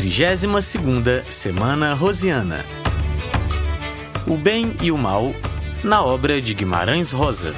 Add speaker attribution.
Speaker 1: 32ª Semana Rosiana. O Bem e o Mal na obra de Guimarães Rosa.